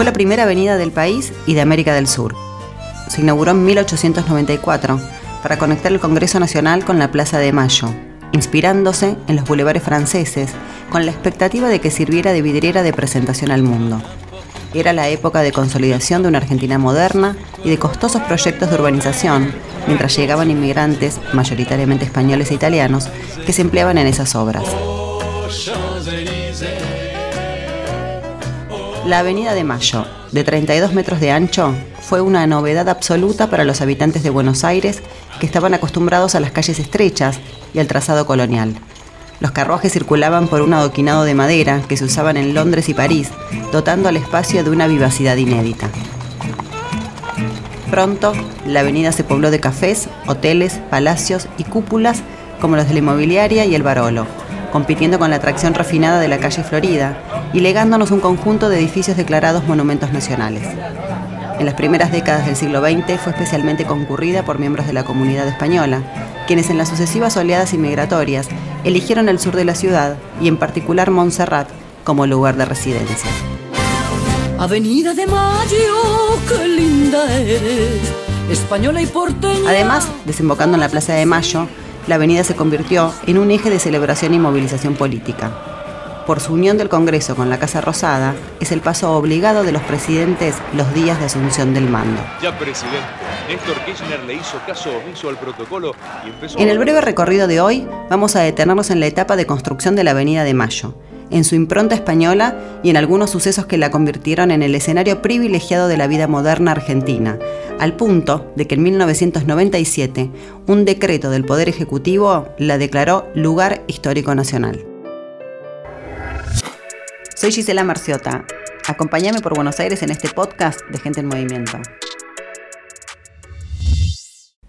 Fue la primera avenida del país y de América del Sur. Se inauguró en 1894 para conectar el Congreso Nacional con la Plaza de Mayo, inspirándose en los bulevares franceses, con la expectativa de que sirviera de vidriera de presentación al mundo. Era la época de consolidación de una Argentina moderna y de costosos proyectos de urbanización, mientras llegaban inmigrantes, mayoritariamente españoles e italianos, que se empleaban en esas obras. La Avenida de Mayo, de 32 metros de ancho, fue una novedad absoluta para los habitantes de Buenos Aires que estaban acostumbrados a las calles estrechas y al trazado colonial. Los carruajes circulaban por un adoquinado de madera que se usaban en Londres y París, dotando al espacio de una vivacidad inédita. Pronto, la avenida se pobló de cafés, hoteles, palacios y cúpulas como los de la inmobiliaria y el Barolo, compitiendo con la atracción refinada de la calle Florida y legándonos un conjunto de edificios declarados monumentos nacionales. En las primeras décadas del siglo XX fue especialmente concurrida por miembros de la comunidad española, quienes en las sucesivas oleadas inmigratorias eligieron el sur de la ciudad y en particular Montserrat como lugar de residencia. Avenida de Mayo, qué linda eres, española y porteña. Además, desembocando en la Plaza de Mayo, la avenida se convirtió en un eje de celebración y movilización política por su unión del Congreso con la Casa Rosada, es el paso obligado de los presidentes los días de asunción del mando. Ya presidente, Néstor Kirchner le hizo caso omiso al protocolo y empezó... En el breve recorrido de hoy vamos a detenernos en la etapa de construcción de la Avenida de Mayo, en su impronta española y en algunos sucesos que la convirtieron en el escenario privilegiado de la vida moderna argentina, al punto de que en 1997 un decreto del Poder Ejecutivo la declaró lugar histórico nacional. Soy Gisela Marciota. Acompáñame por Buenos Aires en este podcast de Gente en Movimiento.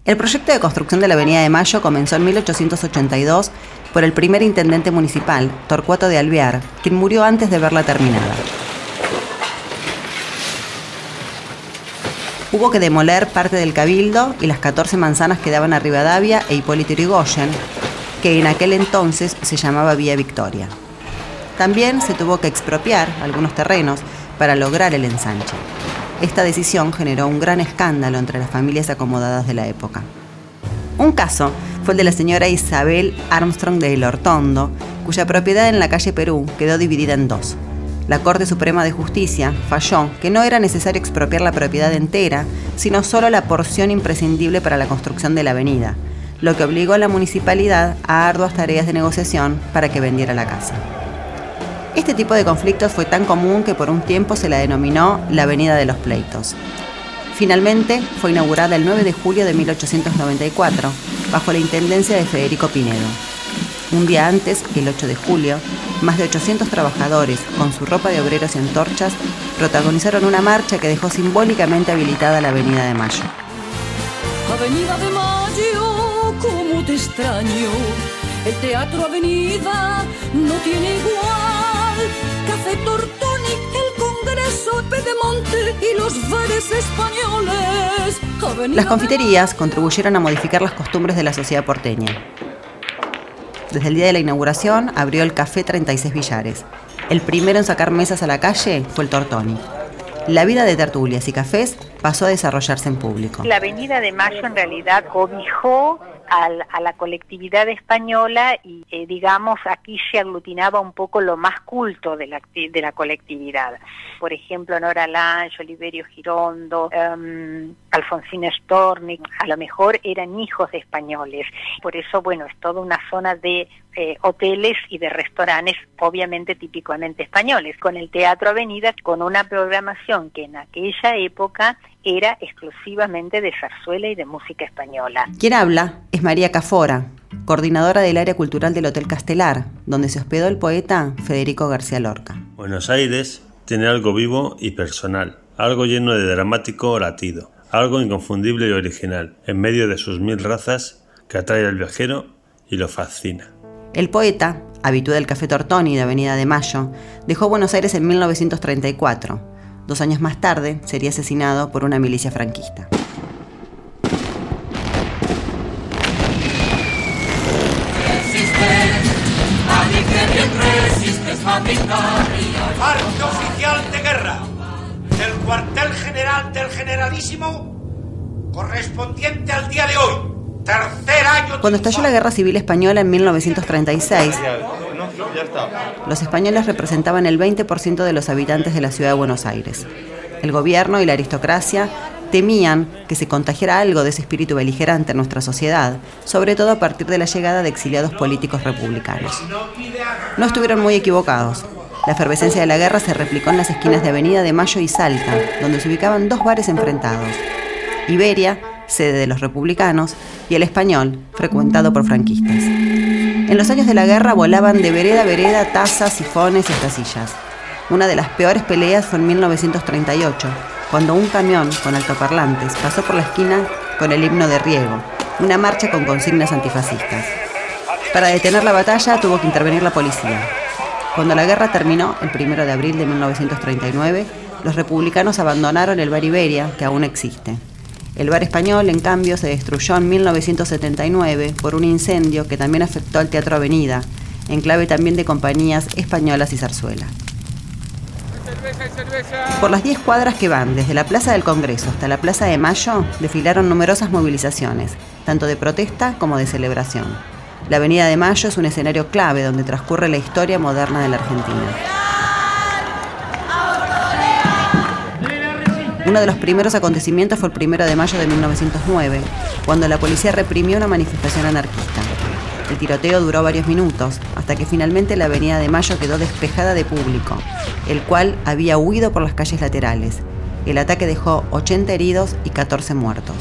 El proyecto de construcción de la Avenida de Mayo comenzó en 1882 por el primer intendente municipal, Torcuato de Alvear, quien murió antes de verla terminada. Hubo que demoler parte del cabildo y las 14 manzanas que daban a Rivadavia e Hipólito Yrigoyen, que en aquel entonces se llamaba Vía Victoria. También se tuvo que expropiar algunos terrenos para lograr el ensanche. Esta decisión generó un gran escándalo entre las familias acomodadas de la época. Un caso fue el de la señora Isabel Armstrong de El Hortondo, cuya propiedad en la calle Perú quedó dividida en dos. La Corte Suprema de Justicia falló que no era necesario expropiar la propiedad entera, sino solo la porción imprescindible para la construcción de la avenida, lo que obligó a la municipalidad a arduas tareas de negociación para que vendiera la casa. Este tipo de conflictos fue tan común que por un tiempo se la denominó la Avenida de los Pleitos. Finalmente fue inaugurada el 9 de julio de 1894, bajo la intendencia de Federico Pinedo. Un día antes, el 8 de julio, más de 800 trabajadores, con su ropa de obreros y antorchas, protagonizaron una marcha que dejó simbólicamente habilitada la Avenida de Mayo. Avenida de Mayo, cómo te extraño. El Teatro Avenida no tiene igual. Café Tortoni, el Congreso, Pedemonte y los bares españoles. Las confiterías contribuyeron a modificar las costumbres de la sociedad porteña. Desde el día de la inauguración abrió el Café 36 Villares. El primero en sacar mesas a la calle fue el Tortoni. La vida de tertulias y cafés pasó a desarrollarse en público. La Avenida de Mayo en realidad cobijó a la colectividad española y eh, digamos aquí se aglutinaba un poco lo más culto de la, de la colectividad. Por ejemplo, Nora Lange, Oliverio Girondo, um, Alfonsín Storni, a lo mejor eran hijos de españoles. Por eso, bueno, es toda una zona de eh, hoteles y de restaurantes, obviamente típicamente españoles, con el Teatro Avenida, con una programación que en aquella época era exclusivamente de zarzuela y de música española. Quien habla es María Cafora, coordinadora del área cultural del Hotel Castelar, donde se hospedó el poeta Federico García Lorca. Buenos Aires tiene algo vivo y personal, algo lleno de dramático latido, algo inconfundible y original, en medio de sus mil razas que atrae al viajero y lo fascina. El poeta, habitué del Café Tortoni de Avenida de Mayo, dejó Buenos Aires en 1934 Dos años más tarde sería asesinado por una milicia franquista. Parte oficial de guerra del cuartel general del generalísimo correspondiente al día de hoy. Tercer año. Cuando estalló la Guerra Civil Española en 1936, los españoles representaban el 20% de los habitantes de la ciudad de Buenos Aires. El gobierno y la aristocracia temían que se contagiara algo de ese espíritu beligerante en nuestra sociedad, sobre todo a partir de la llegada de exiliados políticos republicanos. No estuvieron muy equivocados. La efervescencia de la guerra se replicó en las esquinas de Avenida de Mayo y Salta, donde se ubicaban dos bares enfrentados. Iberia, sede de los republicanos, y el español, frecuentado por franquistas. En los años de la guerra volaban de vereda a vereda tazas, sifones y estacillas. Una de las peores peleas fue en 1938, cuando un camión con altoparlantes pasó por la esquina con el himno de Riego, una marcha con consignas antifascistas. Para detener la batalla tuvo que intervenir la policía, cuando la guerra terminó, el 1 de abril de 1939, los republicanos abandonaron el bar Iberia, que aún existe. El bar español, en cambio, se destruyó en 1979 por un incendio que también afectó al Teatro Avenida, en clave también de compañías españolas y zarzuela. Por las 10 cuadras que van desde la Plaza del Congreso hasta la Plaza de Mayo, desfilaron numerosas movilizaciones, tanto de protesta como de celebración. La Avenida de Mayo es un escenario clave donde transcurre la historia moderna de la Argentina. Uno de los primeros acontecimientos fue el 1 de mayo de 1909, cuando la policía reprimió una manifestación anarquista. El tiroteo duró varios minutos, hasta que finalmente la Avenida de Mayo quedó despejada de público, el cual había huido por las calles laterales. El ataque dejó 80 heridos y 14 muertos.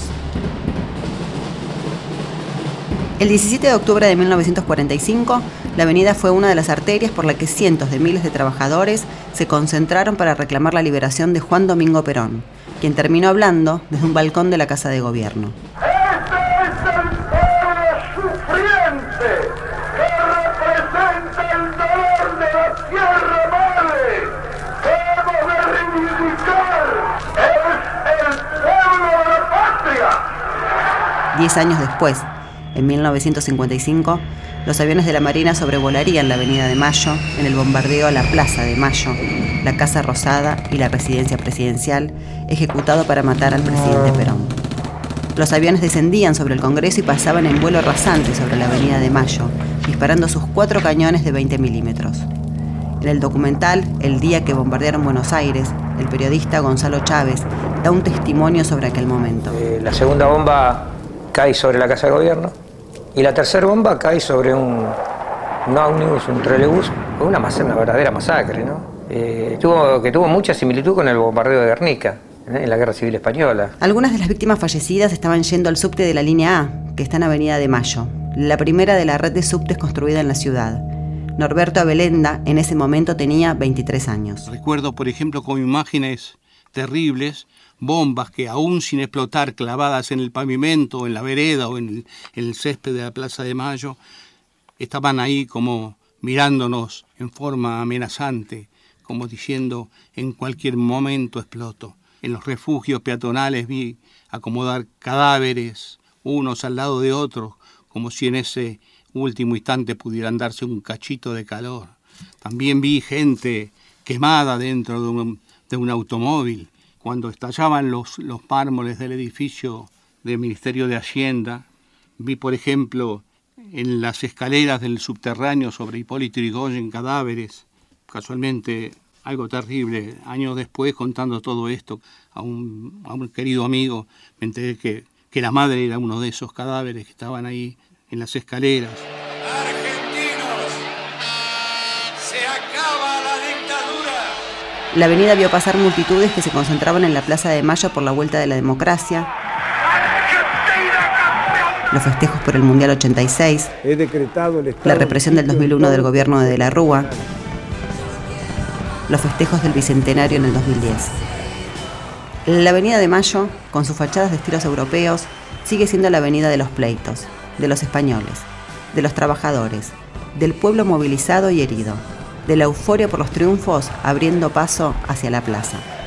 El 17 de octubre de 1945, la avenida fue una de las arterias por la que cientos de miles de trabajadores se concentraron para reclamar la liberación de Juan Domingo Perón, quien terminó hablando desde un balcón de la Casa de Gobierno. Diez años después, en 1955, los aviones de la Marina sobrevolarían la Avenida de Mayo en el bombardeo a la Plaza de Mayo, la Casa Rosada y la residencia presidencial, ejecutado para matar al presidente Perón. Los aviones descendían sobre el Congreso y pasaban en vuelo rasante sobre la Avenida de Mayo, disparando sus cuatro cañones de 20 milímetros. En el documental El día que bombardearon Buenos Aires, el periodista Gonzalo Chávez da un testimonio sobre aquel momento. Eh, la segunda bomba cae sobre la Casa de Gobierno y la tercera bomba cae sobre un, un ómnibus, un trolebús, una, una verdadera masacre, ¿no? Eh, tuvo, que tuvo mucha similitud con el bombardeo de Guernica ¿eh? en la Guerra Civil Española. Algunas de las víctimas fallecidas estaban yendo al subte de la línea A, que está en Avenida de Mayo, la primera de la red de subtes construida en la ciudad. Norberto Abelenda en ese momento tenía 23 años. Recuerdo, por ejemplo, con imágenes terribles bombas que aún sin explotar clavadas en el pavimento, en la vereda o en el, césped de la Plaza de Mayo, estaban ahí como mirándonos en forma amenazante, como diciendo en cualquier momento exploto. En los refugios peatonales vi acomodar cadáveres, unos al lado de otros, como si en ese último instante pudieran darse un cachito de calor. También vi gente quemada dentro de un automóvil, cuando estallaban los, los mármoles del edificio del Ministerio de Hacienda, vi, por ejemplo, en las escaleras del subterráneo sobre Hipólito Yrigoyen cadáveres, casualmente algo terrible. Años después, contando todo esto a un, a un querido amigo, me enteré que, que la madre era uno de esos cadáveres que estaban ahí en las escaleras. La avenida vio pasar multitudes que se concentraban en la Plaza de Mayo por la vuelta de la democracia, los festejos por el Mundial 86, la represión del 2001 del gobierno de De la Rúa, los festejos del Bicentenario en el 2010. La Avenida de Mayo, con sus fachadas de estilos europeos, sigue siendo la avenida de los pleitos, de los españoles, de los trabajadores, del pueblo movilizado y herido de la euforia por los triunfos abriendo paso hacia la plaza.